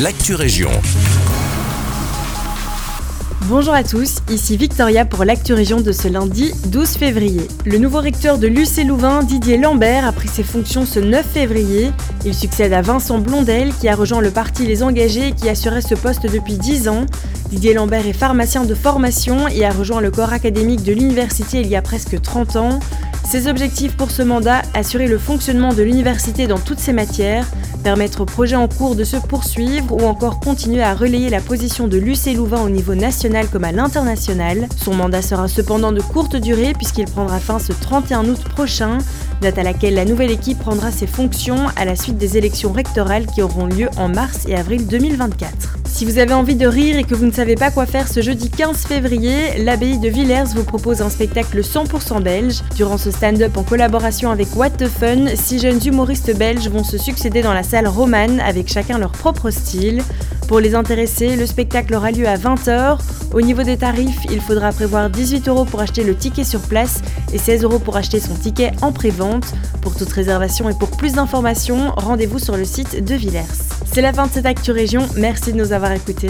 l'actu région. Bonjour à tous, ici Victoria pour l'actu région de ce lundi 12 février. Le nouveau recteur de l'UC Louvain, Didier Lambert, a pris ses fonctions ce 9 février. Il succède à Vincent Blondel qui a rejoint le parti Les Engagés et qui assurait ce poste depuis 10 ans. Didier Lambert est pharmacien de formation et a rejoint le corps académique de l'université il y a presque 30 ans. Ses objectifs pour ce mandat, assurer le fonctionnement de l'université dans toutes ses matières, permettre aux projets en cours de se poursuivre ou encore continuer à relayer la position de l'UC Louvain au niveau national comme à l'international. Son mandat sera cependant de courte durée puisqu'il prendra fin ce 31 août prochain, date à laquelle la nouvelle équipe prendra ses fonctions à la suite des élections rectorales qui auront lieu en mars et avril 2024. Si vous avez envie de rire et que vous ne savez pas quoi faire ce jeudi 15 février, l'abbaye de Villers vous propose un spectacle 100% belge. Durant ce stand-up en collaboration avec What the Fun, six jeunes humoristes belges vont se succéder dans la salle romane avec chacun leur propre style. Pour les intéressés, le spectacle aura lieu à 20h. Au niveau des tarifs, il faudra prévoir 18 euros pour acheter le ticket sur place et 16 euros pour acheter son ticket en pré-vente. Pour toute réservation et pour plus d'informations, rendez-vous sur le site de Villers. C'est la fin de cette Actu Région, merci de nous avoir écoutés.